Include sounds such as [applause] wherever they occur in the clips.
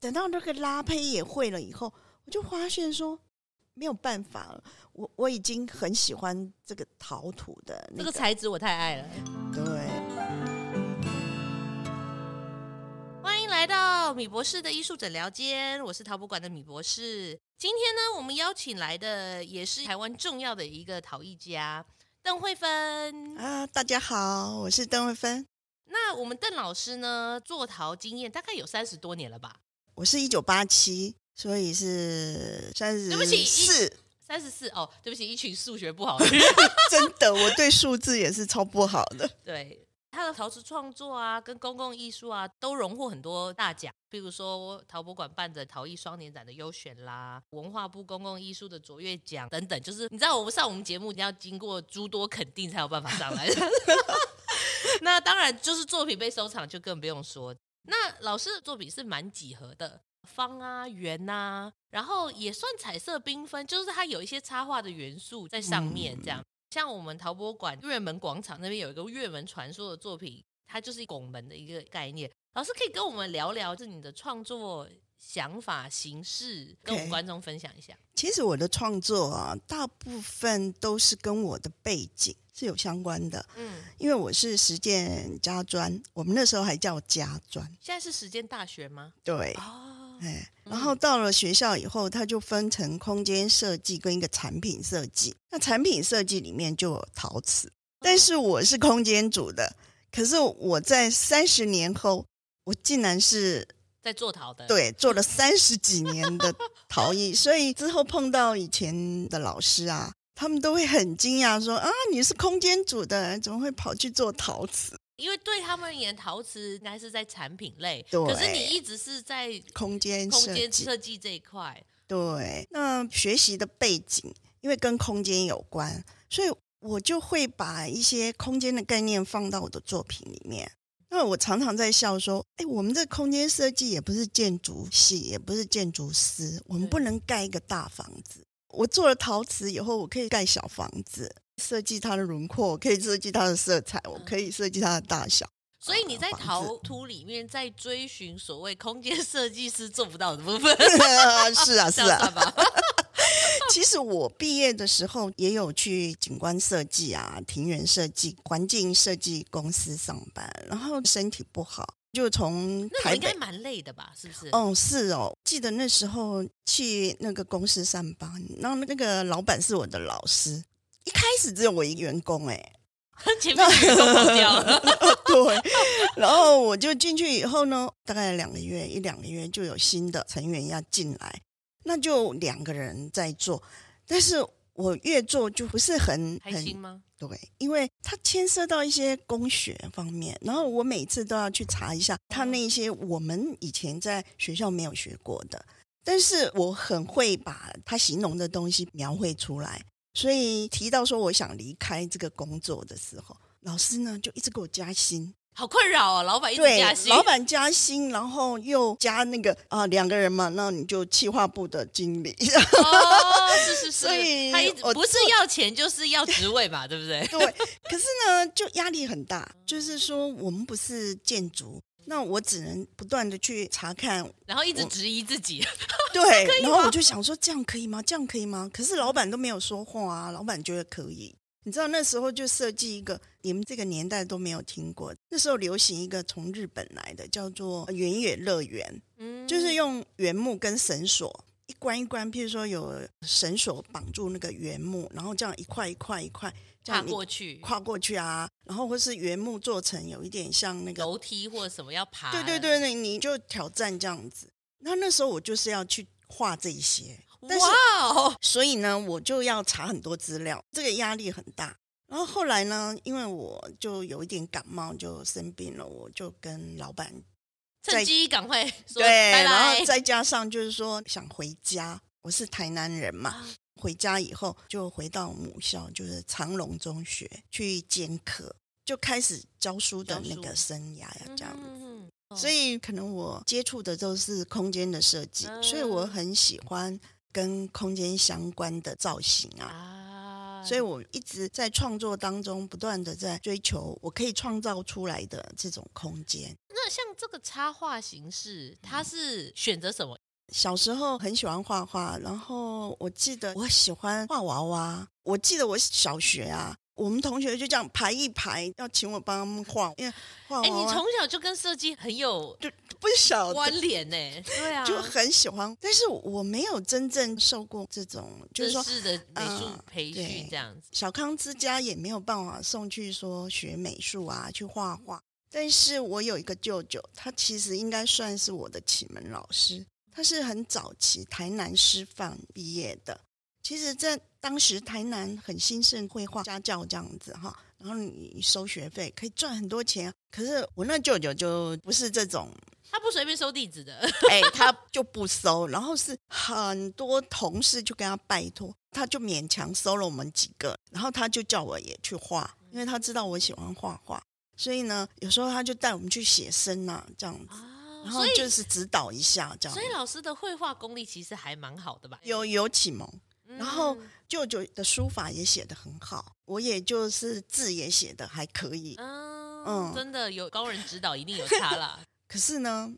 等到那个拉胚也会了以后，我就发现说没有办法了。我我已经很喜欢这个陶土的、那个、这个材质，我太爱了。对，欢迎来到米博士的艺术诊疗间，我是陶博馆的米博士。今天呢，我们邀请来的也是台湾重要的一个陶艺家邓慧芬啊，大家好，我是邓慧芬。那我们邓老师呢，做陶经验大概有三十多年了吧？我是一九八七，所以是三十四。对不起，三十四哦，对不起，一群数学不好的人。[laughs] 真的，我对数字也是超不好的。[laughs] 对。他的陶瓷创作啊，跟公共艺术啊，都荣获很多大奖，比如说陶博馆办的陶艺双年展的优选啦，文化部公共艺术的卓越奖等等。就是你知道，我们上我们节目，你要经过诸多肯定才有办法上来的。[laughs] 那当然，就是作品被收藏，就更不用说。那老师的作品是蛮几何的，方啊、圆啊，然后也算彩色缤纷，就是它有一些插画的元素在上面，这样。嗯像我们陶博馆月门广场那边有一个月门传说的作品，它就是拱门的一个概念。老师可以跟我们聊聊，就你的创作想法、形式，跟我们观众分享一下。其实我的创作啊，大部分都是跟我的背景是有相关的。嗯，因为我是实践家专，我们那时候还叫家专。现在是实践大学吗？对。哦。哎，然后到了学校以后，它就分成空间设计跟一个产品设计。那产品设计里面就有陶瓷，但是我是空间组的。可是我在三十年后，我竟然是在做陶的，对，做了三十几年的陶艺。[laughs] 所以之后碰到以前的老师啊，他们都会很惊讶说：“啊，你是空间组的，怎么会跑去做陶瓷？”因为对他们而言，陶瓷应该是在产品类，对。可是你一直是在空间空间设计这一块。对，那学习的背景因为跟空间有关，所以我就会把一些空间的概念放到我的作品里面。那我常常在笑说：“哎，我们这空间设计也不是建筑系，也不是建筑师，我们不能盖一个大房子。我做了陶瓷以后，我可以盖小房子。”设计它的轮廓，我可以设计它的色彩，我可以设计它的大小。所以你在陶土里面在追寻所谓空间设计师做不到的部分。[laughs] [laughs] 是啊，是啊。[laughs] 其实我毕业的时候也有去景观设计啊、庭园设计、环境设计公司上班，然后身体不好，就从台北。应该蛮累的吧？是不是？哦，是哦。记得那时候去那个公司上班，然后那个老板是我的老师。一开始只有我一个员工，哎，[laughs] 前面员工跑掉了。[laughs] 对，然后我就进去以后呢，大概两个月，一两个月就有新的成员要进来，那就两个人在做，但是我越做就不是很开心吗？对，因为它牵涉到一些工学方面，然后我每次都要去查一下他那些我们以前在学校没有学过的，但是我很会把他形容的东西描绘出来。所以提到说我想离开这个工作的时候，老师呢就一直给我加薪，好困扰啊！老板一直加薪，老板加薪，然后又加那个啊两个人嘛，那你就企划部的经理。哦，是是是，[laughs] 所以他一直不是要钱就是要职位嘛，对不对？对。可是呢，就压力很大，就是说我们不是建筑。那我只能不断的去查看，然后一直质疑自己。[laughs] 对，[laughs] 然后我就想说，这样可以吗？这样可以吗？可是老板都没有说话啊，老板觉得可以。你知道那时候就设计一个，你们这个年代都没有听过。那时候流行一个从日本来的，叫做原野乐园，嗯，就是用原木跟绳索一关一关，譬如说有绳索绑住那个原木，然后这样一块一块一块。跨过去，跨过去啊，然后或是原木做成有一点像那个楼梯或者什么要爬，对对对，那你就挑战这样子。那那时候我就是要去画这一些，哇哦！所以呢，我就要查很多资料，这个压力很大。然后后来呢，因为我就有一点感冒，就生病了，我就跟老板趁机赶快 [laughs] 说对，拜拜，然后再加上就是说想回家，我是台南人嘛。啊回家以后就回到母校，就是长隆中学去兼课，就开始教书的那个生涯呀，这样子。所以可能我接触的都是空间的设计，嗯、所以我很喜欢跟空间相关的造型啊。啊所以我一直在创作当中不断的在追求我可以创造出来的这种空间。那像这个插画形式，它是选择什么？小时候很喜欢画画，然后我记得我喜欢画娃娃。我记得我小学啊，我们同学就这样排一排，要请我帮他们画，因为画。哎，你从小就跟设计很有就不晓得关联呢？对啊，就很喜欢，但是我没有真正受过这种就是说是的美术培训这样子。小康之家也没有办法送去说学美术啊，去画画。但是我有一个舅舅，他其实应该算是我的启蒙老师。他是很早期台南师范毕业的，其实，在当时台南很兴盛绘画家教这样子哈，然后你收学费可以赚很多钱。可是我那舅舅就不是这种，他不随便收弟子 [laughs] 的，哎，他就不收。然后是很多同事就跟他拜托，他就勉强收了我们几个，然后他就叫我也去画，因为他知道我喜欢画画，所以呢，有时候他就带我们去写生呐，这样子。然后就是指导一下这样，所以老师的绘画功力其实还蛮好的吧？有有启蒙，然后舅舅的书法也写得很好，我也就是字也写得还可以。嗯，嗯真的有高人指导，一定有差啦。[laughs] 可是呢，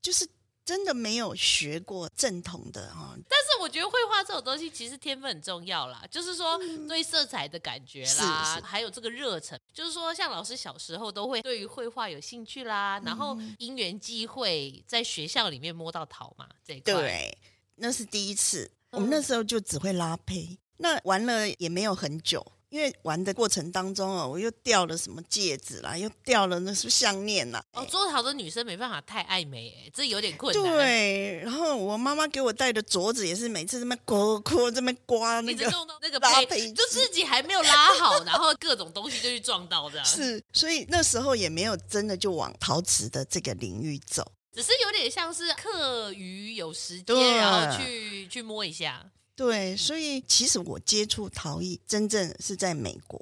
就是。真的没有学过正统的哈，但是我觉得绘画这种东西其实天分很重要啦，就是说对色彩的感觉啦，嗯、还有这个热忱，就是说像老师小时候都会对于绘画有兴趣啦，然后因缘际会在学校里面摸到桃嘛，这一块对，那是第一次，我们那时候就只会拉胚，那玩了也没有很久。因为玩的过程当中哦，我又掉了什么戒指啦，又掉了那什么项链啦。哦，做陶的女生没办法太爱美，哎，这有点困难。对，然后我妈妈给我戴的镯子也是每次这么刮刮，这么刮那个那个拉胚，就自己还没有拉好，然后各种东西就去撞到这样。是，所以那时候也没有真的就往陶瓷的这个领域走，只是有点像是课余有时间，然后去去摸一下。对，所以其实我接触陶艺真正是在美国。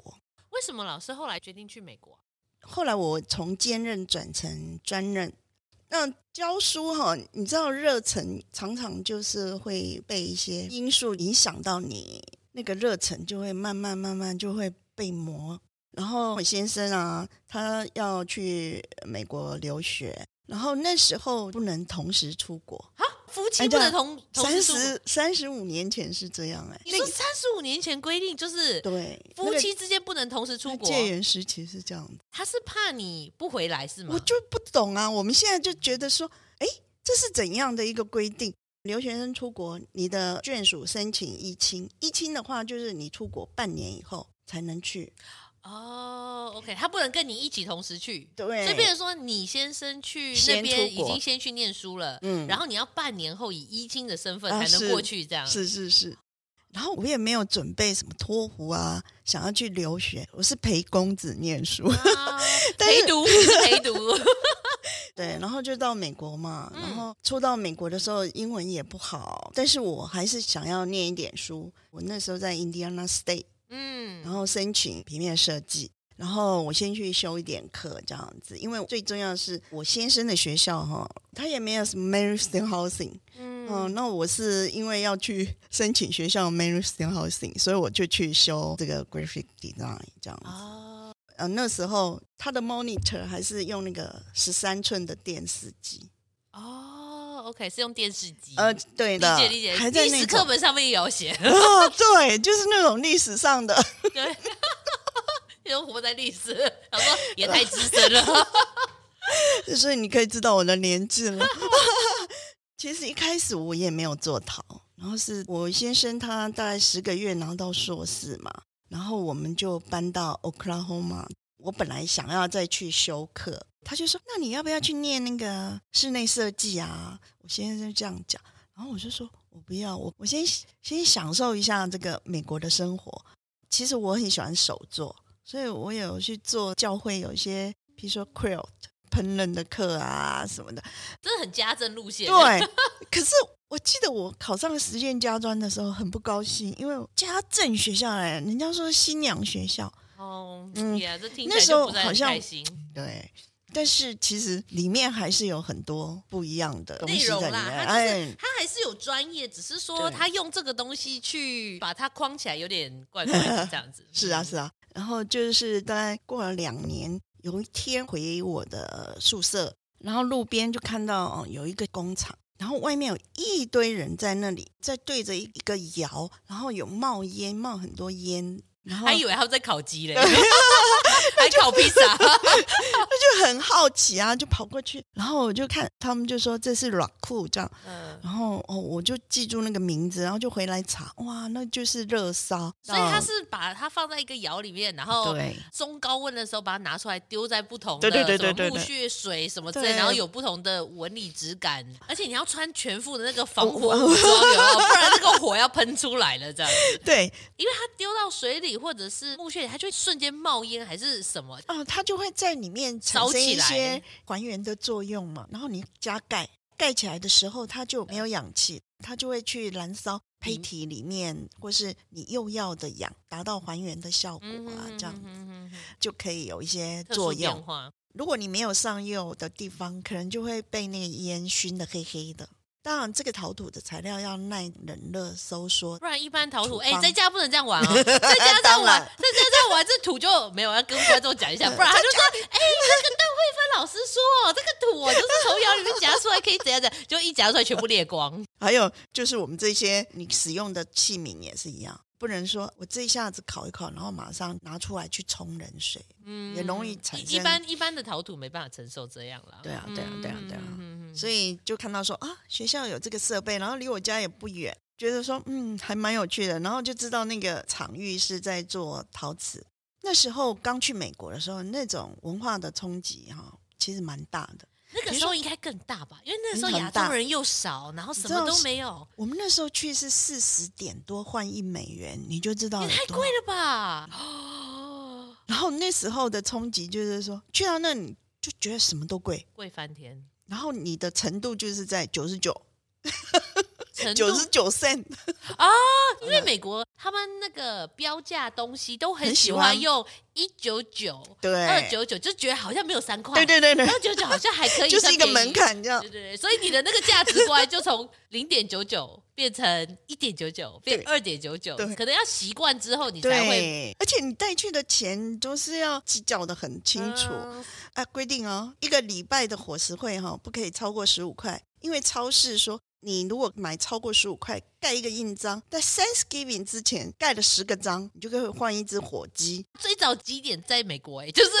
为什么老师后来决定去美国？后来我从兼任转成专任。那教书哈，你知道热忱常常就是会被一些因素影响到你，那个热忱就会慢慢慢慢就会被磨。然后我先生啊，他要去美国留学，然后那时候不能同时出国。夫妻不能同三十三十五年前是这样哎，你说三十五年前规定就是对夫妻之间不能同时出国，戒严时期是这样的。他是怕你不回来是吗？我就不懂啊，我们现在就觉得说，哎，这是怎样的一个规定？留学生出国，你的眷属申请一亲，一亲的话就是你出国半年以后才能去。哦、oh，OK，他不能跟你一起同时去，对，所以变成说你先生去那边已经先去念书了，嗯，然后你要半年后以依亲的身份才能过去，这样、啊、是，是是。是。然后我也没有准备什么托福啊，想要去留学，我是陪公子念书，啊、[laughs] 陪读陪读，[laughs] 对，然后就到美国嘛，然后初到美国的时候英文也不好，但是我还是想要念一点书，我那时候在 Indiana State。嗯，然后申请平面设计，然后我先去修一点课这样子，因为最重要的是我先生的学校哈，他也没有什么 Mary Steenhuisen，嗯，嗯，那我是因为要去 [laughs] 申请学校 Mary Steenhuisen，所以我就去修这个 Graphic Design 这样子。哦，呃，那时候他的 Monitor 还是用那个十三寸的电视机。哦。OK，是用电视机。呃，对的，理解理解。还在历史课本上面也有写。哦，对，就是那种历史上的。对，[laughs] 因为活在历史，然后也太资深了。[laughs] 所以你可以知道我的年纪了。[laughs] 其实一开始我也没有做陶，然后是我先生他大概十个月拿到硕士嘛，然后我们就搬到 Oklahoma。我本来想要再去修课。他就说：“那你要不要去念那个室内设计啊？”我先生这样讲，然后我就说：“我不要，我我先先享受一下这个美国的生活。其实我很喜欢手作，所以我有去做教会有一些，比如说 quilt 烹饪的课啊什么的，真的很家政路线。[laughs] 对，可是我记得我考上实践家专的时候很不高兴，因为家政学校哎，人家说新娘学校哦，嗯呀，这听起来就不太开心。对。”但是其实里面还是有很多不一样的内容啦，它就是它还是有专业，只是说他用这个东西去把它框起来有点怪怪的这样子。[laughs] 是啊，是啊。然后就是大概过了两年，有一天回我的宿舍，然后路边就看到哦有一个工厂，然后外面有一堆人在那里在对着一个窑，然后有冒烟，冒很多烟。然后还以为他们在烤鸡嘞，[laughs] 还烤披萨，他就很好奇啊，就跑过去，然后我就看他们就说这是软裤这样，嗯，然后哦我就记住那个名字，然后就回来查，哇，那就是热烧，所以他是把它放在一个窑里面，然后中高温的时候把它拿出来丢在不同的什么木屑水什么之类，然后有不同的纹理质感，而且你要穿全副的那个防火服装？不然那个火要喷出来了这样，[laughs] 对，因为它丢到水里。或者是木屑，它就会瞬间冒烟，还是什么？啊，它就会在里面产生一些还原的作用嘛。然后你加盖，盖起来的时候，它就没有氧气，它就会去燃烧胚体里面，嗯、或是你用药的氧，达到还原的效果啊，这样子就可以有一些作用。如果你没有上釉的地方，可能就会被那个烟熏的黑黑的。当然，这个陶土的材料要耐冷热收缩，不然一般陶土，哎，在家不能这样玩哦，[laughs] 在家这样玩，在家这样玩，这土就没有。要跟观众讲一下，[laughs] 不然他就说，哎，那个邓慧芬老师说，这个土我就是从窑里面夹出来，可以怎样怎样，就一夹出来全部裂光。还有就是我们这些你使用的器皿也是一样。不能说我这一下子烤一烤，然后马上拿出来去冲冷水，嗯，也容易产生。一般一般的陶土没办法承受这样了。对啊，对啊，对啊，对啊。嗯、所以就看到说啊，学校有这个设备，然后离我家也不远，觉得说嗯还蛮有趣的，然后就知道那个场域是在做陶瓷。那时候刚去美国的时候，那种文化的冲击哈，其实蛮大的。那个时候应该更大吧，因为那时候亚洲人又少，然后什么都没有。我们那时候去是四十点多换一美元，你就知道也太贵了吧。[gasps] 然后那时候的冲击就是说，去到那里就觉得什么都贵，贵翻天。然后你的程度就是在九十九。九十九 cent 啊，因为美国他们那个标价东西都很喜欢用一九九，对，二九九，就觉得好像没有三块，对对对对，二九九好像还可以，[laughs] 就是一个门槛这样，对对对，所以你的那个价值观就从零点九九变成一点九九，变二点九九，可能要习惯之后你才会，而且你带去的钱都是要计较的很清楚，啊，规定哦，一个礼拜的伙食费哈不可以超过十五块，因为超市说。你如果买超过十五块，盖一个印章，在 Thanksgiving 之前盖了十个章，你就可以换一只火鸡。最早几点在美国？哎，[laughs] 就是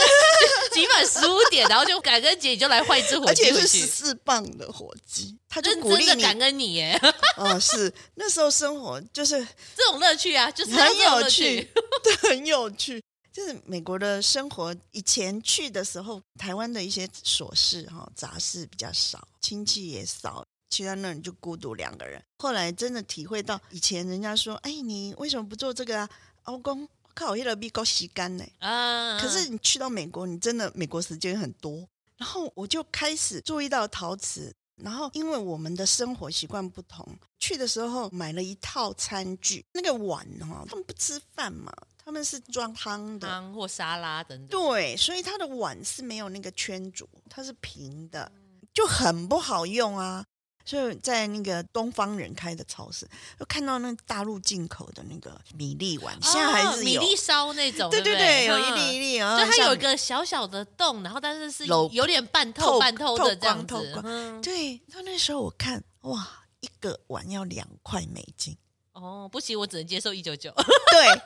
集满十五点，然后就感恩节你就来换一只火鸡，而且是十四磅的火鸡，他就鼓励你感恩你耶。[laughs] 哦，是那时候生活就是这种乐趣啊，就是很有趣，[laughs] 对，很有趣。就是美国的生活，以前去的时候，台湾的一些琐事哈杂事比较少，亲戚也少。去到那你就孤独两个人。后来真的体会到，以前人家说：“哎，你为什么不做这个啊？”我讲靠，一了比够吸干呢。啊！可是你去到美国，你真的美国时间很多。然后我就开始注意到陶瓷。然后因为我们的生活习惯不同，去的时候买了一套餐具。那个碗哦，他们不吃饭嘛，他们是装汤的，汤或沙拉等等。对，所以它的碗是没有那个圈足，它是平的，就很不好用啊。就在那个东方人开的超市，就看到那大陆进口的那个米粒碗，现在还是有米粒烧那种，[laughs] 对对对，有一粒一粒啊，就它有一个小小的洞，然后但是是有点半透半透的这样子。对，那那时候我看哇，一个碗要两块美金。哦，不行，我只能接受一九九。对。[laughs]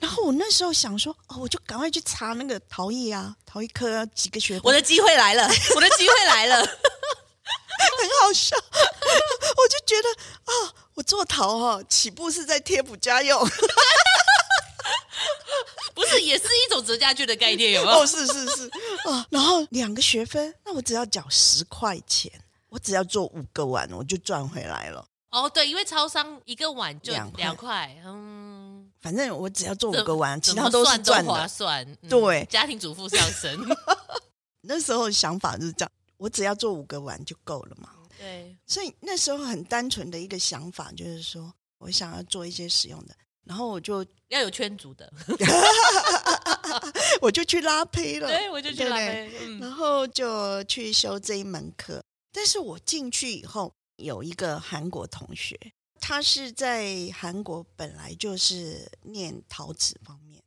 然后我那时候想说，哦，我就赶快去查那个陶艺啊，陶艺科啊，几个学分。我的机会来了，我的机会来了。[laughs] 很好笑，我就觉得啊、哦，我做陶哈，起步是在贴补家用，[laughs] 不是也是一种折价券的概念有没有？哦，是是是啊、哦，然后两个学分，那我只要缴十块钱，我只要做五个碗，我就赚回来了。哦，对，因为超商一个碗就两块，两块，嗯，反正我只要做五个碗，其他都是赚的，划算。嗯、对，家庭主妇上身，[laughs] 那时候想法就是这样。我只要做五个碗就够了嘛。对，所以那时候很单纯的一个想法就是说，我想要做一些实用的，然后我就要有圈足的 [laughs] [laughs] 我就去拉胚了。对，我就去拉坯，然后就去修这一门课。但是我进去以后，有一个韩国同学，他是在韩国本来就是念陶瓷方面。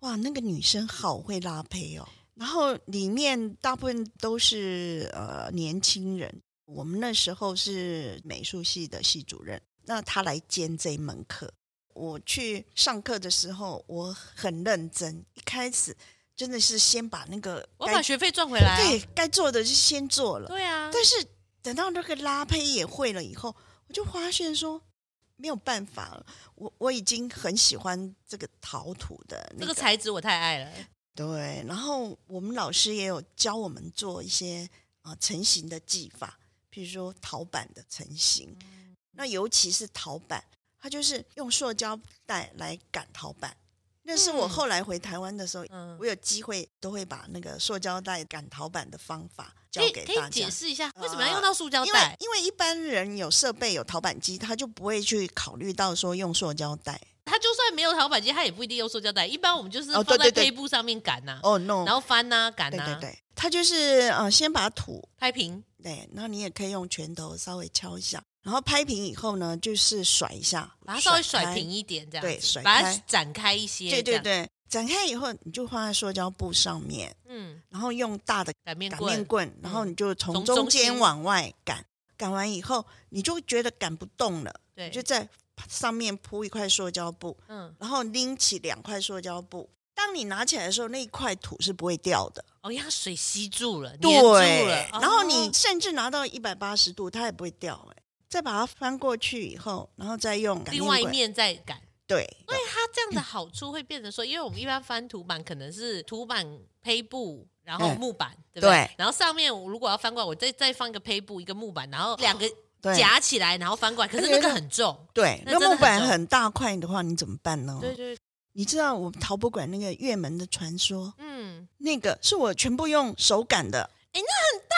哇，那个女生好会拉胚哦。然后里面大部分都是呃年轻人。我们那时候是美术系的系主任，那他来兼这一门课。我去上课的时候，我很认真，一开始真的是先把那个我把学费赚回来，对，该做的就先做了。对啊，但是等到那个拉胚也会了以后，我就发现说没有办法了。我我已经很喜欢这个陶土的那个这个材质，我太爱了。对，然后我们老师也有教我们做一些啊、呃、成型的技法。比如说陶板的成型，那尤其是陶板，它就是用塑胶袋来擀陶板。那是我后来回台湾的时候，嗯、我有机会都会把那个塑胶袋擀陶板的方法教给大家。可以解释一下为什么要用到塑胶袋？因为因为一般人有设备有陶板机，他就不会去考虑到说用塑胶袋。他就算没有陶板机，他也不一定用塑胶袋。一般我们就是放在背部上面擀呐、啊。哦、oh, no，然后翻呐、啊，擀呐。对对对，他就是呃，先把土拍平。对，那你也可以用拳头稍微敲一下，然后拍平以后呢，就是甩一下，把它稍微甩平一点，这样对，甩，把它展开一些。对对对，展开以后你就放在塑胶布上面，嗯，然后用大的擀面擀面棍，然后你就从中间往外擀，擀完以后你就觉得擀不动了，对，就在上面铺一块塑胶布，嗯，然后拎起两块塑胶布。当你拿起来的时候，那一块土是不会掉的哦，因为它水吸住了，对，住了。然后你甚至拿到一百八十度，它也不会掉。哎，再把它翻过去以后，然后再用另外一面再擀。对，所以它这样的好处会变成说，因为我们一般翻图板可能是图板胚布，然后木板，嗯、对不对？对，然后上面我如果要翻过来，我再再放一个胚布，一个木板，然后两个夹起来，然后翻过来。可是那个很重，对，那木板很大块的话，你怎么办呢？对对。你知道我们陶博馆那个月门的传说？嗯，那个是我全部用手擀的。哎，那很大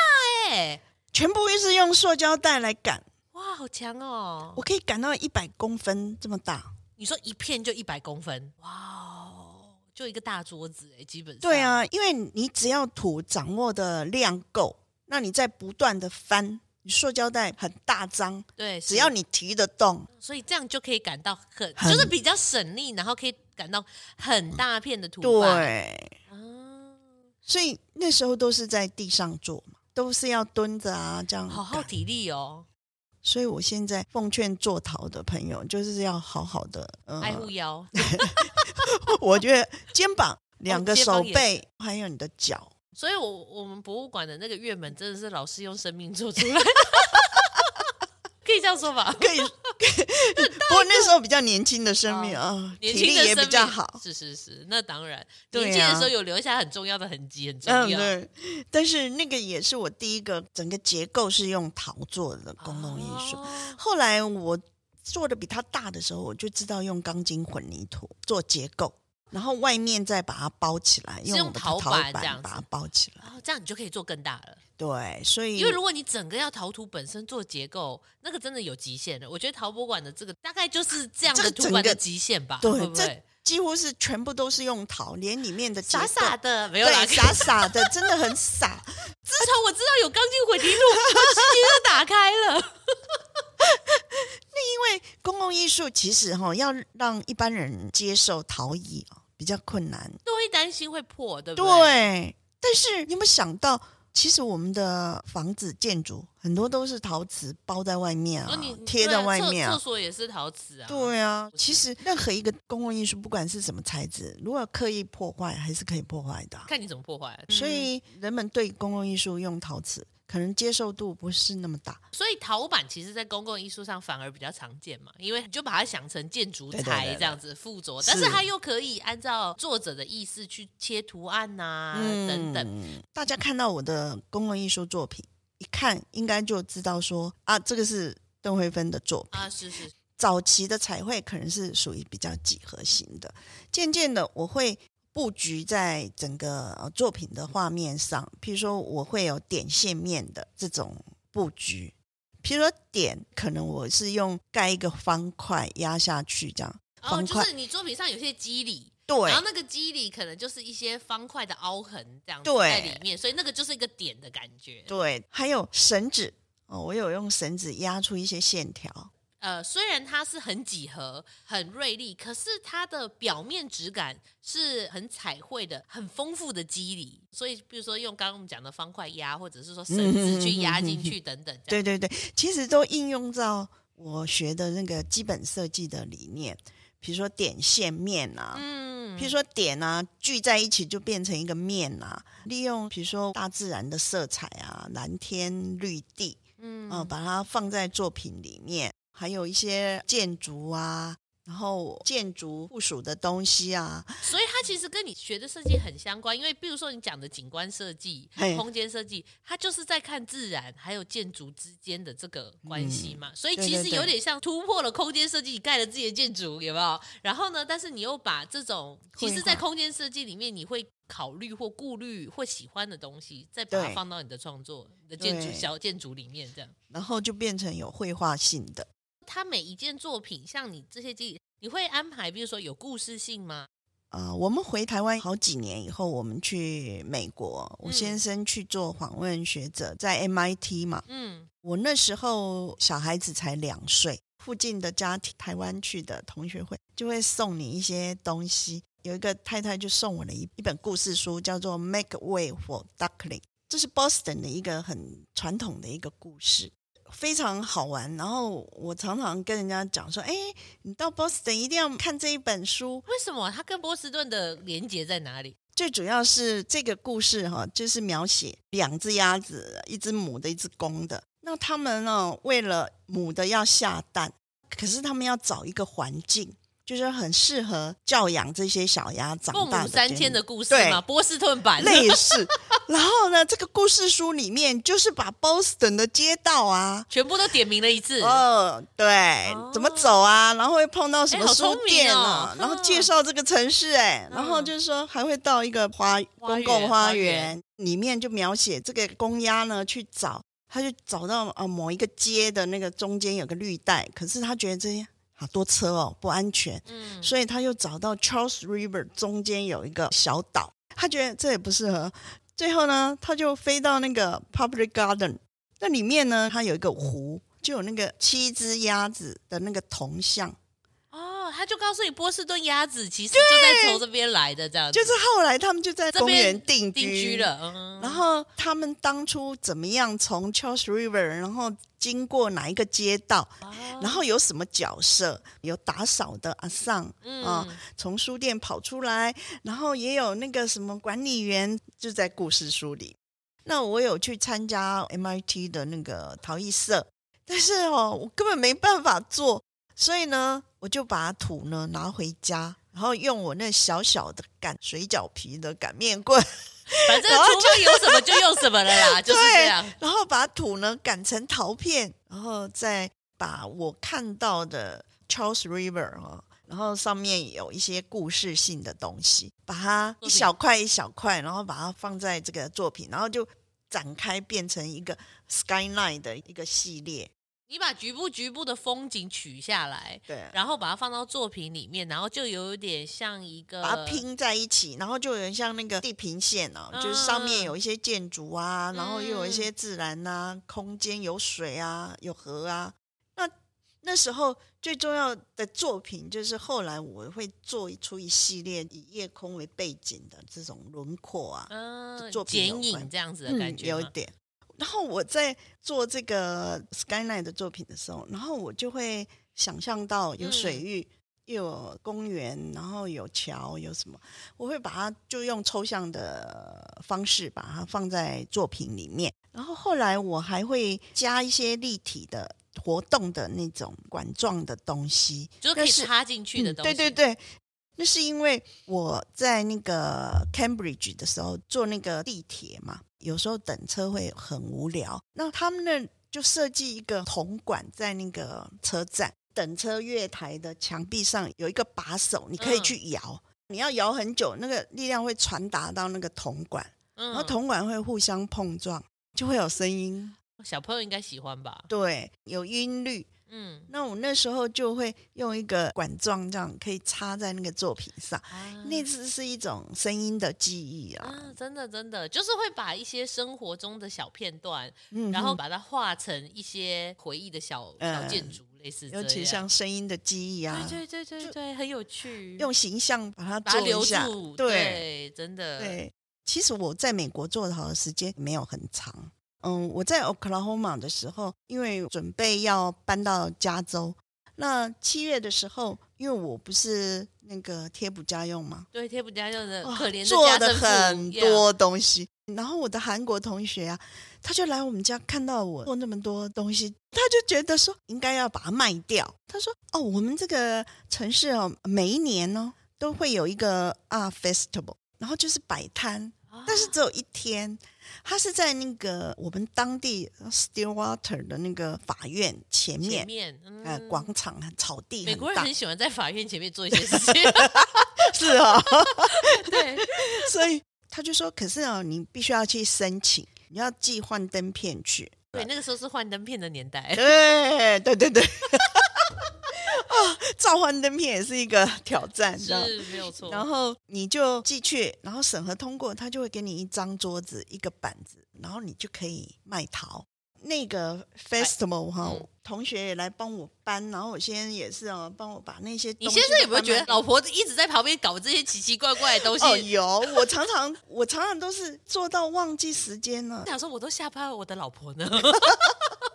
哎，全部是用塑胶袋来擀。哇，好强哦！我可以擀到一百公分这么大。你说一片就一百公分？哇哦，就一个大桌子哎，基本上。对啊，因为你只要土掌握的量够，那你在不断的翻，你塑胶袋很大张，对，只要你提得动，所以这样就可以感到很，很就是比较省力，然后可以。感到很大片的土板，对，啊，所以那时候都是在地上做嘛，都是要蹲着啊，这样好耗体力哦。所以我现在奉劝做陶的朋友，就是要好好的、呃、爱护腰。[laughs] 我觉得肩膀、两个手背、哦、还有你的脚。所以我，我我们博物馆的那个月门真的是老师用生命做出来。[laughs] 这样说吧，可以。[laughs] 不过那时候比较年轻的生命啊，体力也比较好。是是是，那当然，年轻的时候有留下很重要的痕迹，很重要。对，但是那个也是我第一个整个结构是用陶做的公共艺术。后来我做的比它大的时候，我就知道用钢筋混凝土做结构。然后外面再把它包起来，用陶板这样把它包起来，然后这样你就可以做更大了。对，所以因为如果你整个要陶土本身做结构，那个真的有极限的。我觉得陶博馆的这个大概就是这样的土板的极限吧，对会不会？几乎是全部都是用陶，连里面的傻傻的没有啦，傻傻的，[laughs] 真的很傻。自从我知道有钢筋混凝土，我世界就打开了。[laughs] 那因为公共艺术其实哈要让一般人接受陶艺啊。比较困难，都会担心会破，对不对？对，但是你有没有想到，其实我们的房子建筑很多都是陶瓷包在外面啊，贴在外面啊，厕所也是陶瓷啊。对啊，其实任何一个公共艺术，不管是什么材质，如果刻意破坏，还是可以破坏的。看你怎么破坏。所以人们对公共艺术用陶瓷。可能接受度不是那么大，所以陶板其实，在公共艺术上反而比较常见嘛，因为你就把它想成建筑材这样子附着，但是它又可以按照作者的意思去切图案呐、啊嗯、等等。大家看到我的公共艺术作品，一看应该就知道说啊，这个是邓惠芬的作品啊，是是。早期的彩绘可能是属于比较几何型的，渐渐的我会。布局在整个作品的画面上，譬如说我会有点线面的这种布局，譬如说点，可能我是用盖一个方块压下去这样。哦，就是你作品上有些肌理，对，然后那个肌理可能就是一些方块的凹痕这样子在里面，所以那个就是一个点的感觉。对，还有绳子哦，我有用绳子压出一些线条。呃，虽然它是很几何、很锐利，可是它的表面质感是很彩绘的、很丰富的肌理。所以，比如说用刚刚我们讲的方块压，或者是说绳子去压进去等等。[laughs] 对对对，其实都应用到我学的那个基本设计的理念。比如说点线面啊，嗯，比如说点啊聚在一起就变成一个面啊，利用比如说大自然的色彩啊，蓝天绿地，嗯，啊，把它放在作品里面。还有一些建筑啊，然后建筑附属的东西啊，所以它其实跟你学的设计很相关。因为比如说你讲的景观设计、空间设计，它就是在看自然还有建筑之间的这个关系嘛。嗯、所以其实有点像突破了空间设计，你盖了自己的建筑，有没有？然后呢，但是你又把这种其实，在空间设计里面，你会考虑或顾虑或喜欢的东西，再把它放到你的创作、你的建筑小建筑里面，这样，然后就变成有绘画性的。他每一件作品，像你这些记忆，你会安排，比如说有故事性吗？啊、呃，我们回台湾好几年以后，我们去美国，嗯、我先生去做访问学者，在 MIT 嘛。嗯，我那时候小孩子才两岁，附近的家庭，台湾去的同学会就会送你一些东西。有一个太太就送我了一一本故事书，叫做《Make Way for Duckling》，这是 Boston 的一个很传统的一个故事。非常好玩，然后我常常跟人家讲说：“哎，你到波士顿一定要看这一本书。为什么？它跟波士顿的连接在哪里？最主要是这个故事哈，就是描写两只鸭子，一只母的，一只公的。那他们呢，为了母的要下蛋，可是他们要找一个环境。”就是很适合教养这些小鸭长大的。三天的故事嘛，对波士顿版类似。然后呢，这个故事书里面就是把波士顿的街道啊，[laughs] 全部都点名了一次。哦，对，哦、怎么走啊？然后会碰到什么书店啊？哦、然后 [laughs] 介绍这个城市、欸，哎、嗯，然后就是说还会到一个花，公共花园里面，就描写这个公鸭呢去找，他就找到呃某一个街的那个中间有个绿带，可是他觉得这些。好多车哦，不安全，嗯，所以他又找到 Charles River 中间有一个小岛，他觉得这也不适合，最后呢，他就飞到那个 Public Garden，那里面呢，它有一个湖，就有那个七只鸭子的那个铜像。他就告诉你，波士顿鸭子其实就在从这边来的，这样子。就是后来他们就在公园定居，定居了。嗯、然后他们当初怎么样从 Charles River，然后经过哪一个街道，啊、然后有什么角色？有打扫的阿桑，嗯、啊，从书店跑出来，然后也有那个什么管理员，就在故事书里。那我有去参加 MIT 的那个陶艺社，但是哦，我根本没办法做。所以呢，我就把土呢拿回家，然后用我那小小的擀水饺皮的擀面棍，[laughs] 反正厨房有什么就用什么了啦，[laughs] 就是这样。然后把土呢擀成陶片，然后再把我看到的 Charles River 啊，然后上面有一些故事性的东西，把它一小块一小块，然后把它放在这个作品，然后就展开变成一个 Skyline 的一个系列。你把局部局部的风景取下来，对，然后把它放到作品里面，然后就有点像一个把它拼在一起，然后就有点像那个地平线哦，嗯、就是上面有一些建筑啊，然后又有一些自然啊，嗯、空间有水啊，有河啊。那那时候最重要的作品就是后来我会做出一系列以夜空为背景的这种轮廓啊，嗯，作品剪影这样子的感觉、嗯，有一点。然后我在做这个 Skyline 的作品的时候，然后我就会想象到有水域，嗯、又有公园，然后有桥，有什么？我会把它就用抽象的方式把它放在作品里面。然后后来我还会加一些立体的活动的那种管状的东西，就是可以插进去的东西。嗯、对对对，那是因为我在那个 Cambridge 的时候坐那个地铁嘛。有时候等车会很无聊，那他们那就设计一个铜管在那个车站等车月台的墙壁上有一个把手，你可以去摇，嗯、你要摇很久，那个力量会传达到那个铜管，嗯、然后铜管会互相碰撞，就会有声音。小朋友应该喜欢吧？对，有音律。嗯，那我那时候就会用一个管状这样可以插在那个作品上，啊、那次是一种声音的记忆啊，啊，真的真的就是会把一些生活中的小片段，嗯、然后把它画成一些回忆的小小建筑类似，尤其像声音的记忆啊，对对对对对，很有趣，用形象把它把它留下住，对，对，真的。对，其实我在美国做陶的时间没有很长。嗯，我在 Oklahoma 的时候，因为准备要搬到加州，那七月的时候，因为我不是那个贴补家用嘛，对，贴补家用的可怜的做的很多东西。然后我的韩国同学啊，他就来我们家看到我做那么多东西，他就觉得说应该要把它卖掉。他说：“哦，我们这个城市哦，每一年呢都会有一个 Art Festival，然后就是摆摊，但是只有一天。”他是在那个我们当地 Stillwater 的那个法院前面，前面嗯、呃，广场草地，美国人很喜欢在法院前面做一些事情，[laughs] 是啊、哦，[laughs] 对，所以他就说，可是啊、哦，你必须要去申请，你要寄幻灯片去，对，那个时候是幻灯片的年代，对，对对对。啊，召唤灯片也是一个挑战，是没有错。然后你就寄去，然后审核通过，他就会给你一张桌子、一个板子，然后你就可以卖桃。那个 festival 哈、嗯，同学也来帮我搬，然后我先生也是哦，帮我把那些。你先生有没有觉得老婆一直在旁边搞这些奇奇怪怪的东西？[laughs] 哦，有，我常常我常常都是做到忘记时间了。想说我都下班了，我的老婆呢？[laughs] [laughs]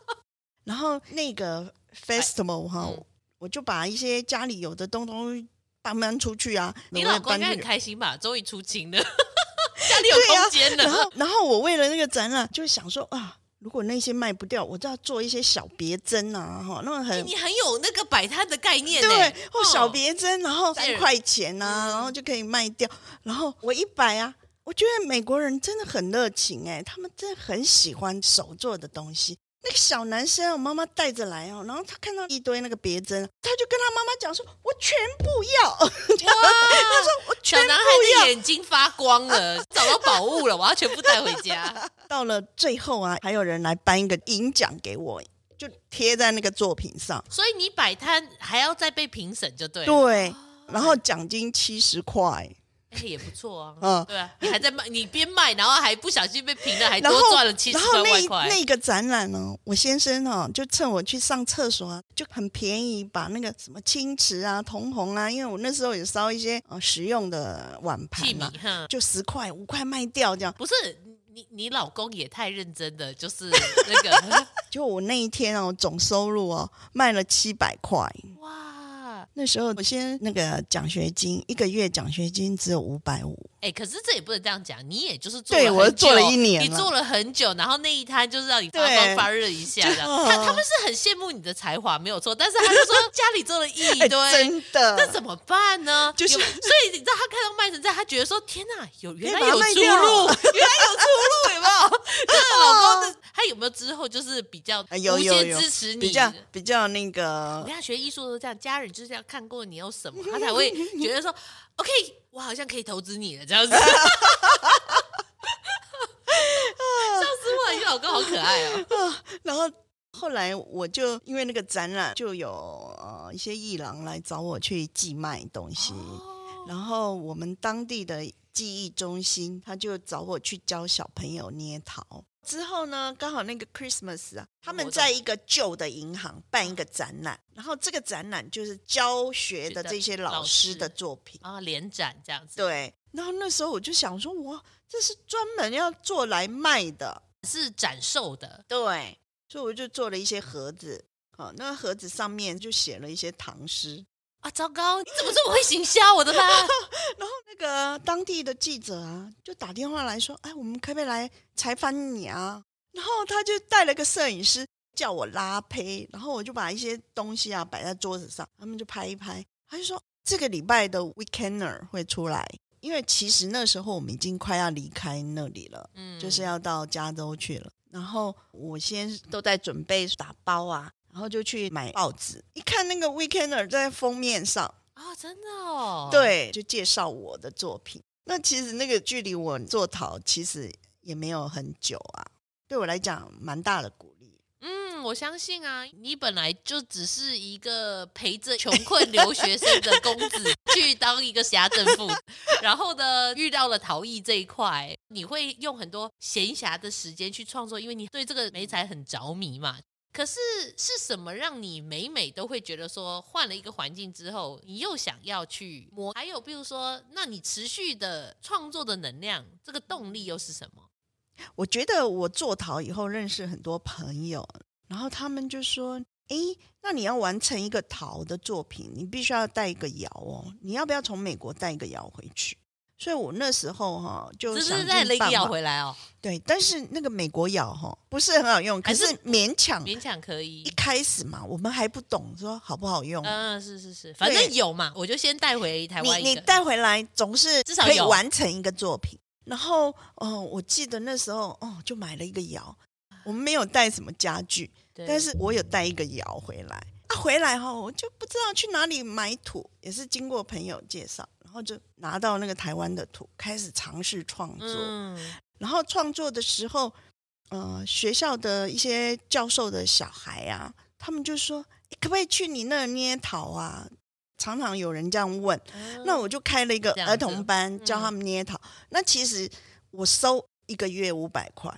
然后那个 festival 哈。嗯我就把一些家里有的东东搬搬出去啊！你老公应该很开心吧？终于出清了，[laughs] [laughs] 家里有空间了。然后，然后我为了那个展览，就想说啊，如果那些卖不掉，我就要做一些小别针啊，哈，那么很你很有那个摆摊的概念，对，或小别针，然后三块钱啊，然后就可以卖掉。然后我一摆啊，我觉得美国人真的很热情哎，他们真的很喜欢手做的东西。那个小男生，我妈妈带着来哦，然后他看到一堆那个别针，他就跟他妈妈讲说：“我全部要。”哇！[laughs] 他说：“我全部要。”小男孩的眼睛发光了，找到宝物了，我要全部带回家。到了最后啊，还有人来颁一个银奖给我，就贴在那个作品上。所以你摆摊还要再被评审，就对了。对，然后奖金七十块。哎，也不错啊。[laughs] 嗯，对啊，你还在卖，你边卖，然后还不小心被评了，还多赚了七十。然后那那个展览呢，我先生哈就趁我去上厕所啊，就很便宜，把那个什么青瓷啊、铜红啊，因为我那时候也烧一些呃实用的碗盘嘛，就十块五块卖掉这样。不是你你老公也太认真的，就是那个 [laughs] [laughs] 就我那一天哦，总收入哦卖了七百块。哇。那时候我先那个奖学金一个月奖学金只有五百五，哎，可是这也不能这样讲，你也就是做对我做了一年，你做了很久，然后那一摊就是让你发光发热一下的。他他们是很羡慕你的才华，没有错，但是他就说 [laughs] 家里做了一堆，真的，那怎么办呢？就是所以你知道他看到卖成这样，他觉得说天哪，有原来有出路，[laughs] 原来有出路，有没有？[laughs] 就是老公的，他有没有之后就是比较无限支持你，比较比较那个，人家学艺术都这样，家人就是这样。看过你有什么，他才会觉得说，OK，我好像可以投资你了，这样子。[laughs] 笑死我了，你老公好可爱 [laughs] 哦。然后后来我就因为那个展览，就有呃一些艺廊来找我去寄卖东西，哦、然后我们当地的技艺中心，他就找我去教小朋友捏陶。之后呢，刚好那个 Christmas 啊，他们在一个旧的银行办一个展览，然后这个展览就是教学的这些老师的作品啊，联展这样子。对，然后那时候我就想说，哇，这是专门要做来卖的，是展售的。对，所以我就做了一些盒子，啊，那个盒子上面就写了一些唐诗。啊，糟糕！你怎么这么会行销？我的妈！[laughs] 然后那个当地的记者啊，就打电话来说：“哎，我们可不可以来采访你啊？”然后他就带了个摄影师叫我拉胚，然后我就把一些东西啊摆在桌子上，他们就拍一拍。他就说：“这个礼拜的 Weekender 会出来，因为其实那时候我们已经快要离开那里了，嗯，就是要到加州去了。然后我先都在准备打包啊。”然后就去买报纸，一看那个 Weekender 在封面上啊、哦，真的哦，对，就介绍我的作品。那其实那个距离我做陶其实也没有很久啊，对我来讲蛮大的鼓励。嗯，我相信啊，你本来就只是一个陪着穷困留学生的公子 [laughs] 去当一个侠政妇，然后呢，遇到了陶艺这一块，你会用很多闲暇的时间去创作，因为你对这个美材很着迷嘛。可是是什么让你每每都会觉得说，换了一个环境之后，你又想要去摸？还有比如说，那你持续的创作的能量，这个动力又是什么？我觉得我做陶以后认识很多朋友，然后他们就说：“哎，那你要完成一个陶的作品，你必须要带一个窑哦，你要不要从美国带一个窑回去？”所以我那时候哈就想带了一个窑回来哦。对，但是那个美国窑哈不是很好用，可是勉强勉强可以。一开始嘛，我们还不懂说好不好用。嗯，是是是，反正有嘛，我就先带回台湾。你你带回来总是至少可以完成一个作品。然后哦，我记得那时候哦，就买了一个窑。我们没有带什么家具，但是我有带一个窑回来。啊，回来哈，我就不知道去哪里买土，也是经过朋友介绍。然后就拿到那个台湾的土，开始尝试创作。嗯、然后创作的时候，呃，学校的一些教授的小孩啊，他们就说：“可不可以去你那儿捏陶啊？”常常有人这样问。嗯、那我就开了一个儿童班，教他们捏陶。嗯、那其实我收一个月五百块，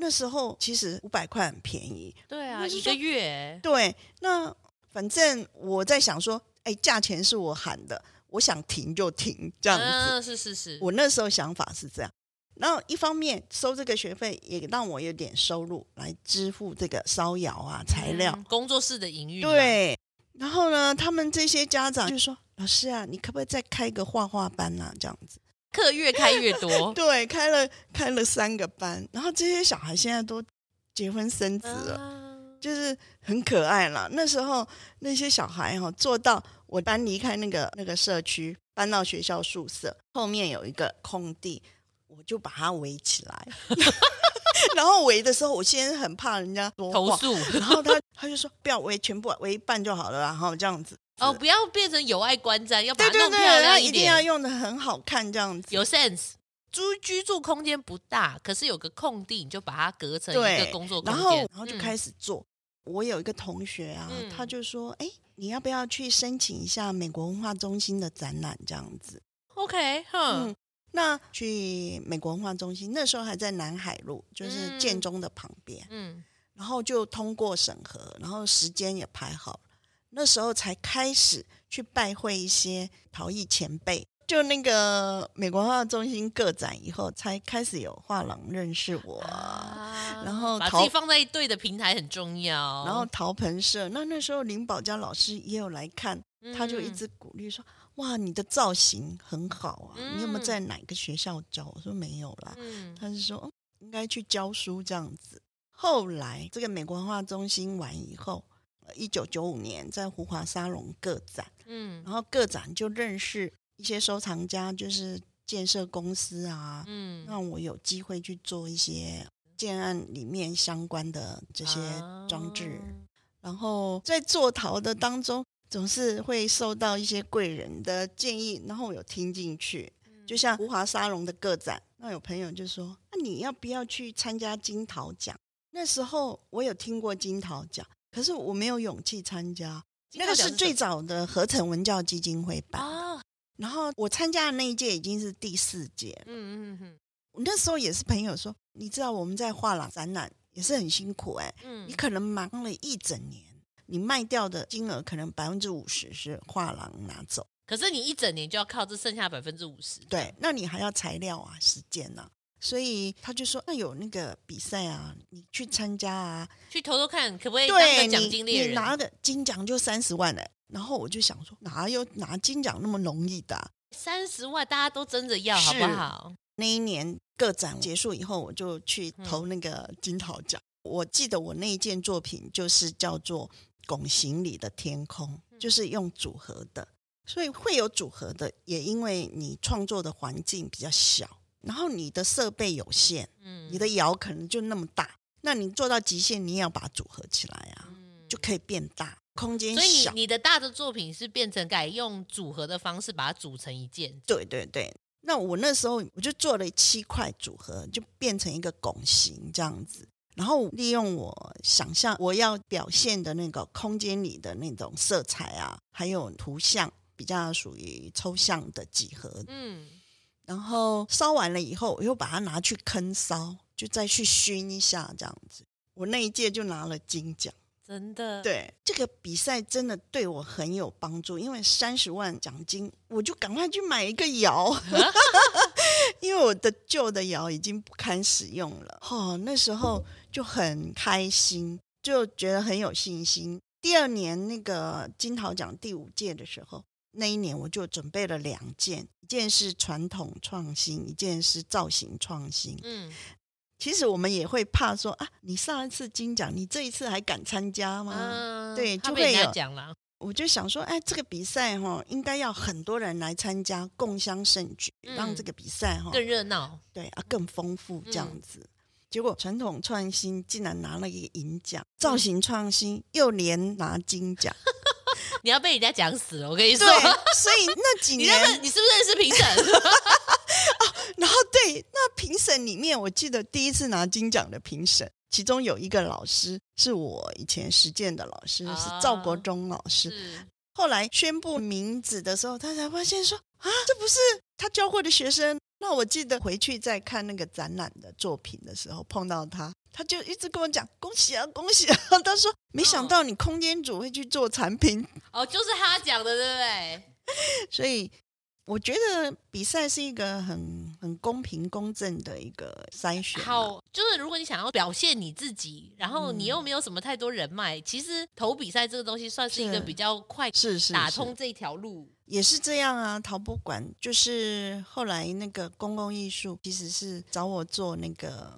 那时候其实五百块很便宜。对啊，一个月。对，那反正我在想说，哎，价钱是我喊的。我想停就停，这样子。嗯，是是是。我那时候想法是这样，然后一方面收这个学费，也让我有点收入来支付这个烧窑啊材料、嗯、工作室的营运。对。然后呢，他们这些家长就说：“老师啊，你可不可以再开个画画班啊？这样子，课越开越多。[laughs] ”对，开了开了三个班，然后这些小孩现在都结婚生子了，嗯、就是很可爱了。那时候那些小孩哈、哦、做到。我搬离开那个那个社区，搬到学校宿舍后面有一个空地，我就把它围起来。[laughs] 然后围的时候，我先很怕人家投诉，然后他他就说不要围全部围一半就好了，然后这样子哦，不要变成有碍观瞻，要把它弄漂亮一点，一定要用的很好看，这样子。有 sense。居居住空间不大，可是有个空地，你就把它隔成一个工作空间，然后然后就开始做。嗯、我有一个同学啊，嗯、他就说，哎。你要不要去申请一下美国文化中心的展览？这样子，OK，嗯，那去美国文化中心那时候还在南海路，就是建中的旁边，嗯，然后就通过审核，然后时间也排好了，那时候才开始去拜会一些陶艺前辈。就那个美国画中心个展以后，才开始有画廊认识我，啊、然后把自己放在对的平台很重要。然后陶盆社，那那时候林宝嘉老师也有来看，嗯、他就一直鼓励说：“哇，你的造型很好啊，嗯、你有没有在哪个学校教？”我说：“没有啦。嗯”他是说：“哦，应该去教书这样子。”后来这个美国文化中心完以后，一九九五年在胡华沙龙个展，嗯，然后个展就认识。一些收藏家就是建设公司啊，嗯，让我有机会去做一些建案里面相关的这些装置，啊、然后在做陶的当中，总是会受到一些贵人的建议，然后我有听进去。就像胡华沙龙的个展，那有朋友就说：“那、啊、你要不要去参加金陶奖？”那时候我有听过金陶奖，可是我没有勇气参加。那个是最早的合成文教基金会办。哦然后我参加的那一届已经是第四届，嗯嗯嗯，我那时候也是朋友说，你知道我们在画廊展览也是很辛苦哎，嗯，你可能忙了一整年，你卖掉的金额可能百分之五十是画廊拿走，可是你一整年就要靠这剩下百分之五十，对，那你还要材料啊、时间啊，所以他就说，那有那个比赛啊，你去参加啊，去偷偷看可不可以当个奖金猎人，你拿的金奖就三十万呢。然后我就想说，哪有拿金奖那么容易的啊？三十万，大家都争着要，好不好？那一年个展结束以后，我就去投那个金桃奖。嗯、我记得我那一件作品就是叫做《拱形里的天空》，就是用组合的，所以会有组合的，也因为你创作的环境比较小，然后你的设备有限，嗯，你的窑可能就那么大，那你做到极限，你也要把它组合起来啊，嗯、就可以变大。空间小，所以你你的大的作品是变成改用组合的方式把它组成一件。对对对，那我那时候我就做了七块组合，就变成一个拱形这样子，然后利用我想象我要表现的那个空间里的那种色彩啊，还有图像，比较属于抽象的几何。嗯，然后烧完了以后，我又把它拿去坑烧，就再去熏一下这样子。我那一届就拿了金奖。真的，对这个比赛真的对我很有帮助，因为三十万奖金，我就赶快去买一个窑，[laughs] 因为我的旧的窑已经不堪使用了。哦，那时候就很开心，就觉得很有信心。第二年那个金桃奖第五届的时候，那一年我就准备了两件，一件是传统创新，一件是造型创新。嗯。其实我们也会怕说啊，你上一次金奖，你这一次还敢参加吗？嗯、对，就会有奖了。我就想说，哎，这个比赛哈、哦，应该要很多人来参加，共襄盛举，嗯、让这个比赛哈、哦、更热闹，对啊，更丰富这样子。嗯、结果传统创新竟然拿了一个银奖，造型创新又连拿金奖，[laughs] 你要被人家讲死了，我跟你说。所以那几 [laughs] 年，你，你是不是认识评审？[laughs] 然后对，那评审里面，我记得第一次拿金奖的评审，其中有一个老师是我以前实践的老师，啊、是赵国忠老师。是后来宣布名字的时候，他才发现说啊，这不是他教过的学生。那我记得回去再看那个展览的作品的时候，碰到他，他就一直跟我讲恭喜啊，恭喜啊。[laughs] 他说没想到你空间组会去做产品，哦，就是他讲的，对不对？所以。我觉得比赛是一个很很公平公正的一个筛选。好，就是如果你想要表现你自己，然后你又没有什么太多人脉，嗯、其实投比赛这个东西算是一个比较快，是是打通这条路。也是这样啊，陶博馆就是后来那个公共艺术，其实是找我做那个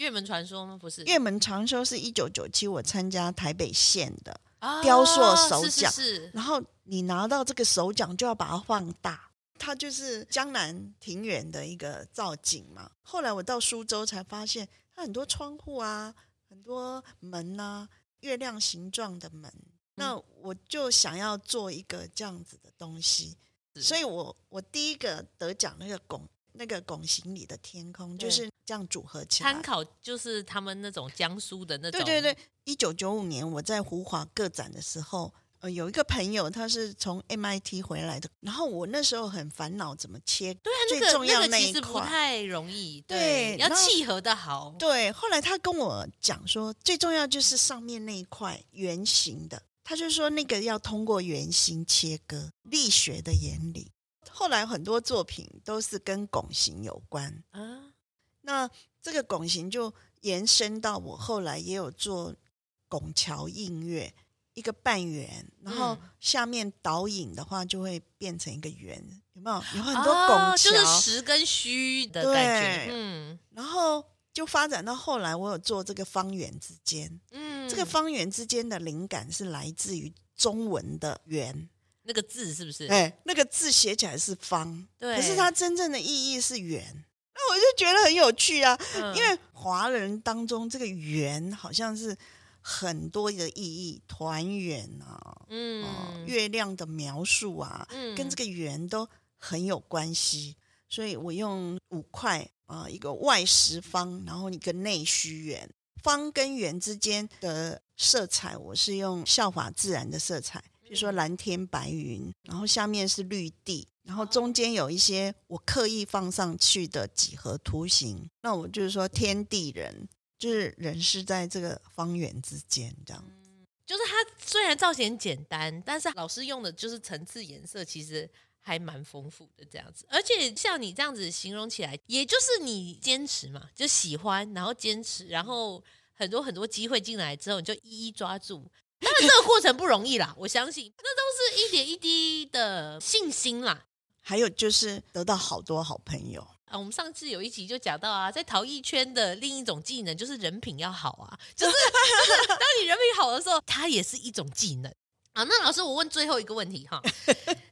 月门传说吗？不是，月门传说是一九九七我参加台北县的雕塑首奖，哦、是是是，然后你拿到这个首奖就要把它放大。它就是江南庭园的一个造景嘛。后来我到苏州才发现，它很多窗户啊，很多门啊，月亮形状的门。那我就想要做一个这样子的东西，所以我我第一个得奖那个拱那个拱形里的天空就是这样组合起来。参考就是他们那种江苏的那种。对对对，一九九五年我在湖华个展的时候。呃，有一个朋友，他是从 MIT 回来的，然后我那时候很烦恼怎么切，对啊，那个最重要那一块，那个其实不太容易，对，对要契合的好。对，后来他跟我讲说，最重要就是上面那一块圆形的，他就说那个要通过圆形切割，力学的原理。后来很多作品都是跟拱形有关啊，那这个拱形就延伸到我后来也有做拱桥映月。一个半圆，然后下面导引的话就会变成一个圆，有没有？有很多拱桥，哦、就是实跟虚的感觉。嗯，然后就发展到后来，我有做这个方圆之间。嗯，这个方圆之间的灵感是来自于中文的“圆”那个字，是不是？哎，那个字写起来是方，对，可是它真正的意义是圆。那我就觉得很有趣啊，嗯、因为华人当中这个圆好像是。很多的意义，团圆啊，嗯、呃，月亮的描述啊，嗯、跟这个圆都很有关系，所以我用五块啊、呃，一个外十方，然后一个内虚圆，方跟圆之间的色彩，我是用效法自然的色彩，比如说蓝天白云，然后下面是绿地，然后中间有一些我刻意放上去的几何图形，那我就是说天地人。就是人是在这个方圆之间，这样、就是它虽然造型简单，但是老师用的就是层次颜色，其实还蛮丰富的这样子。而且像你这样子形容起来，也就是你坚持嘛，就喜欢，然后坚持，然后很多很多机会进来之后，你就一一抓住。[laughs] 当然这个过程不容易啦，我相信那都是一点一滴的信心啦。还有就是得到好多好朋友。啊，我们上次有一集就讲到啊，在陶艺圈的另一种技能就是人品要好啊，就是，[laughs] 就是当你人品好的时候，它也是一种技能啊。那老师，我问最后一个问题哈，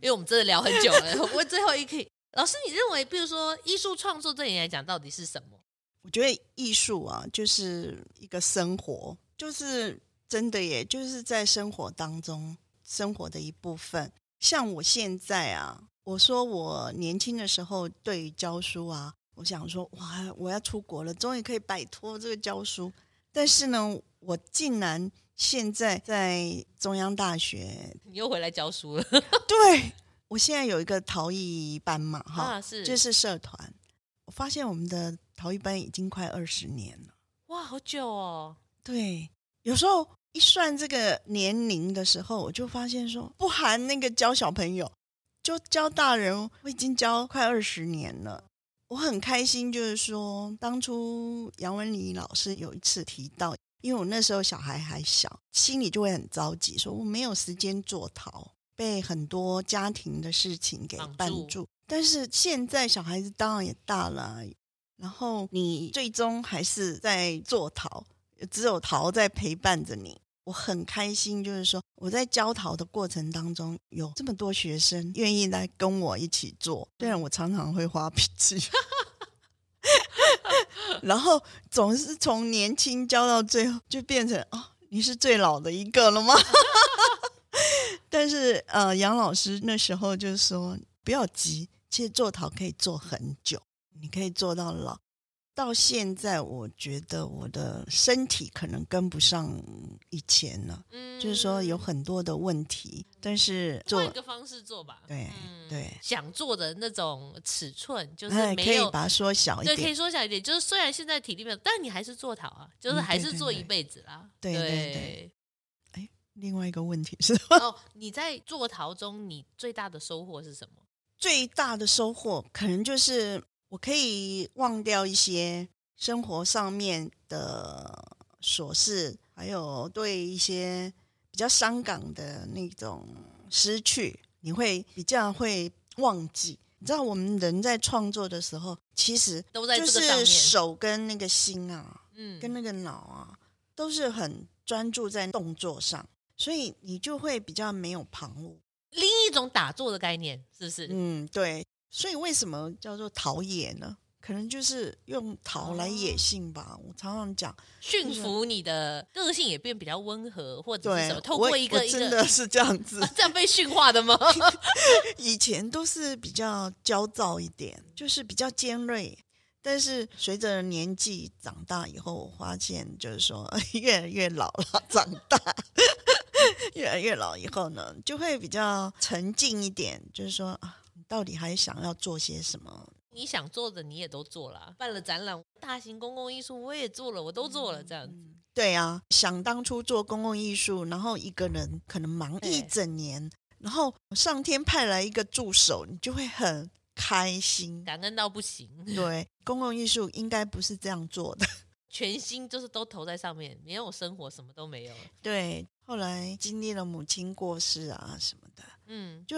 因为我们真的聊很久了，[laughs] 我问最后一个，老师，你认为，比如说艺术创作对你来讲到底是什么？我觉得艺术啊，就是一个生活，就是真的耶，就是在生活当中生活的一部分。像我现在啊。我说我年轻的时候对于教书啊，我想说哇，我要出国了，终于可以摆脱这个教书。但是呢，我竟然现在在中央大学，你又回来教书了。对，我现在有一个陶艺班嘛，哈、啊，是，这是社团。我发现我们的陶艺班已经快二十年了，哇，好久哦。对，有时候一算这个年龄的时候，我就发现说，不含那个教小朋友，就教大人，我已经教快二十年了。我很开心，就是说，当初杨文礼老师有一次提到，因为我那时候小孩还小，心里就会很着急，说我没有时间做陶，被很多家庭的事情给绊住。住但是现在小孩子当然也大了，然后你最终还是在做陶，只有陶在陪伴着你。我很开心，就是说我在教陶的过程当中，有这么多学生愿意来跟我一起做。虽然我常常会发脾气，[laughs] 然后总是从年轻教到最后，就变成哦，你是最老的一个了吗？[laughs] 但是呃，杨老师那时候就说不要急，其实做陶可以做很久，你可以做到老。到现在，我觉得我的身体可能跟不上以前了，嗯，就是说有很多的问题，但是做换一个方式做吧，对、嗯、对，想做的那种尺寸就是没有，可以把它缩小一点，对，可以缩小一点，就是虽然现在体力没有，但你还是做陶啊，就是还是做一辈子啦，对对对，对，对。哎，另外一个问题是哦，你在做陶中，你最大的收获是什么？最大的收获可能就是。我可以忘掉一些生活上面的琐事，还有对一些比较伤感的那种失去，你会比较会忘记。你知道，我们人在创作的时候，其实都在就是手跟那个心啊，嗯，跟那个脑啊，都是很专注在动作上，所以你就会比较没有旁骛。另一种打坐的概念，是不是？嗯，对。所以为什么叫做陶冶呢？可能就是用陶来冶性吧。哦、我常常讲，驯服你的个性也变比较温和，或者是什么？透过一个一个，真的是这样子，啊、这样被驯化的吗？[laughs] [laughs] 以前都是比较焦躁一点，就是比较尖锐。但是随着年纪长大以后，我发现就是说 [laughs] 越来越老了，长大越来越老以后呢，就会比较沉静一点，就是说啊。到底还想要做些什么？你想做的你也都做了，办了展览，大型公共艺术我也做了，我都做了，这样子。对啊，想当初做公共艺术，然后一个人可能忙一整年，然后上天派来一个助手，你就会很开心，感恩到不行。对，公共艺术应该不是这样做的，[laughs] 全心就是都投在上面，没有生活什么都没有。对，后来经历了母亲过世啊什么的，嗯，就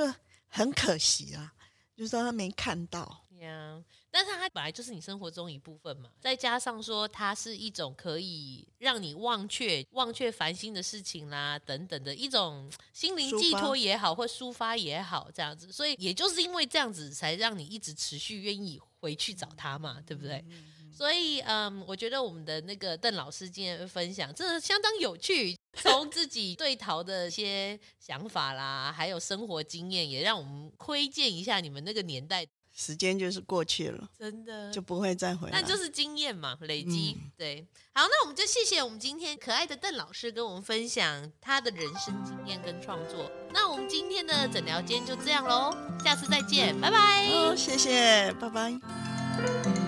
很可惜啊。就是说他没看到，呀，yeah, 但是它本来就是你生活中一部分嘛。再加上说，它是一种可以让你忘却、忘却烦心的事情啦，等等的一种心灵寄托也好，或抒发也好，这样子。所以也就是因为这样子，才让你一直持续愿意回去找他嘛，对不对？所以，嗯，我觉得我们的那个邓老师今天分享真的相当有趣，从自己对逃的一些想法啦，还有生活经验，也让我们窥见一下你们那个年代。时间就是过去了，真的就不会再回来。那就是经验嘛，累积。嗯、对，好，那我们就谢谢我们今天可爱的邓老师跟我们分享他的人生经验跟创作。那我们今天的诊疗间就这样喽，下次再见，拜拜。哦，谢谢，拜拜。